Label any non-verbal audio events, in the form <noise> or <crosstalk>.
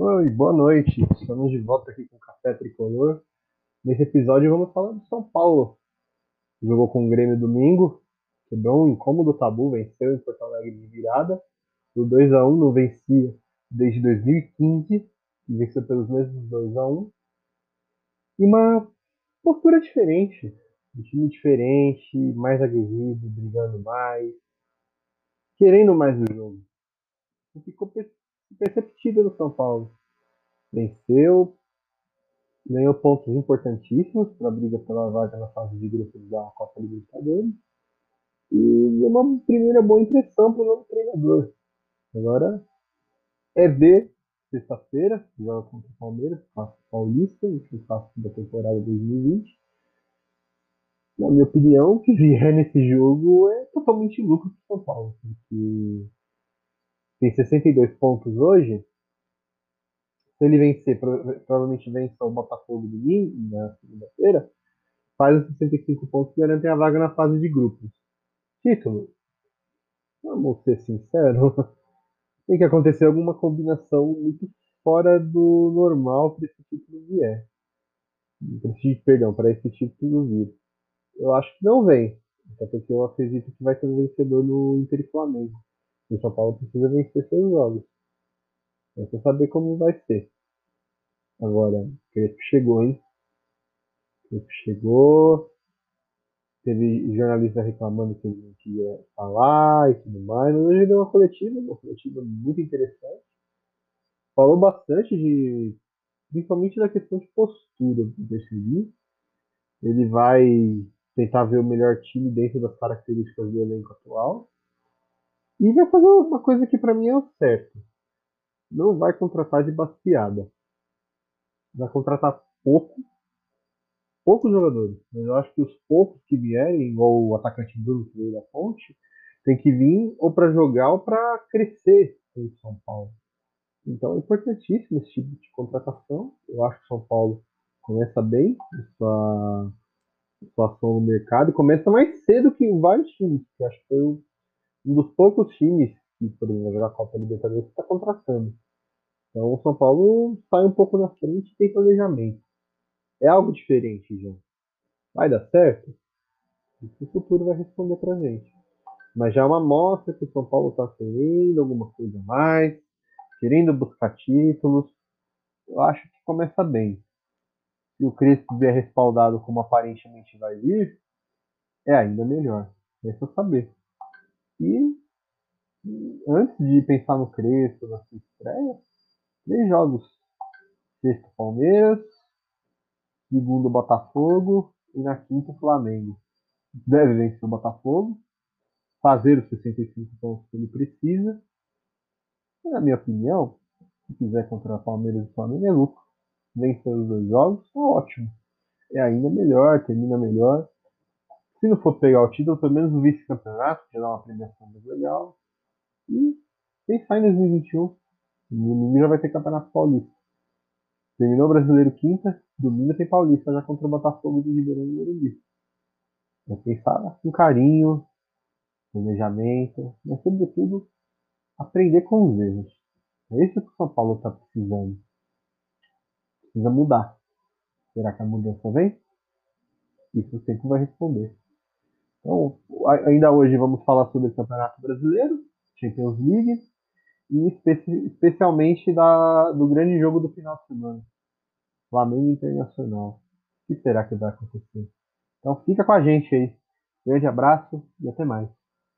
Oi, boa noite. Estamos de volta aqui com o Café Tricolor. Nesse episódio vamos falar do São Paulo. Jogou com o Grêmio domingo, quebrou um incômodo tabu, venceu em Porto Alegre de virada. O 2x1 não vencia desde 2015 e venceu pelos mesmos 2x1. E uma postura diferente, um time diferente, mais aguerrido, brigando mais, querendo mais o jogo. E ficou perceptível no São Paulo. Venceu, ganhou pontos importantíssimos para a briga pela vaga na fase de grupos da Copa Libertadores. E uma primeira boa impressão para o novo treinador. Agora é ver sexta-feira, joga contra o Palmeiras, paulista, no clássico da temporada 2020. Na minha opinião, o que vier <laughs> nesse jogo é totalmente lucro para o São Paulo, porque tem 62 pontos hoje. Se ele vencer, provavelmente vence o Botafogo domingo, na segunda-feira, faz os 65 pontos e garante a vaga na fase de grupos. Título. Vamos ser sinceros. <laughs> Tem que acontecer alguma combinação muito fora do normal para esse título vier. Perdão, para esse título vir. Eu acho que não vem. Até porque eu acredito que vai ter um vencedor no Inter e Flamengo. E o São Paulo precisa vencer seus jogos. É só saber como vai ser. Agora, Crespo chegou, hein? Crespo chegou. Teve jornalista reclamando que ele não queria falar e tudo mais. Mas hoje deu uma coletiva, uma coletiva muito interessante. Falou bastante de. principalmente da questão de postura, eu percebi. Ele vai tentar ver o melhor time dentro das características do elenco atual. E vai fazer uma coisa que para mim é o certo. Não vai contratar de baseada. Vai contratar pouco, poucos jogadores. Mas eu acho que os poucos que vierem, igual o atacante Bruno que veio da Ponte, tem que vir ou para jogar ou para crescer em São Paulo. Então é importantíssimo esse tipo de contratação. Eu acho que São Paulo começa bem sua situação no mercado começa mais cedo que vários times, que acho que foi o um dos poucos times que, por exemplo, jogar Copa Libertadores está contratando. Então o São Paulo sai um pouco na frente e tem planejamento. É algo diferente, já. Vai dar certo? Isso o futuro vai responder pra gente. Mas já é uma amostra que o São Paulo está querendo alguma coisa a mais, querendo buscar títulos. Eu acho que começa bem. Se o Crespo vier respaldado como aparentemente vai vir, é ainda melhor. É só saber. E antes de pensar no Crespo, na sua estreia, três jogos. Sexto Palmeiras, segundo Botafogo e na quinta Flamengo. Deve vencer o Botafogo, fazer os 65 pontos que ele precisa. E, na minha opinião, se quiser contra Palmeiras e Flamengo é lucro. Vencer os dois jogos, é ótimo. É ainda melhor, termina melhor. Se não for pegar o título, pelo menos o vice-campeonato, que dá uma premiação mais legal. E pensar em 2021. Domingo já vai ter Campeonato Paulista. Terminou o Brasileiro quinta, domingo tem Paulista já contra o Botafogo de Ribeirão do Morumbi. É pensar com carinho, planejamento, mas sobretudo aprender com os erros. É isso que o São Paulo está precisando. Precisa mudar. Será que a mudança vem? Isso o tempo vai responder. Então, ainda hoje vamos falar sobre o Campeonato Brasileiro, Champions League, e especi especialmente da, do grande jogo do final de semana, Flamengo Internacional. O que será que vai acontecer? Então fica com a gente aí. Grande abraço e até mais.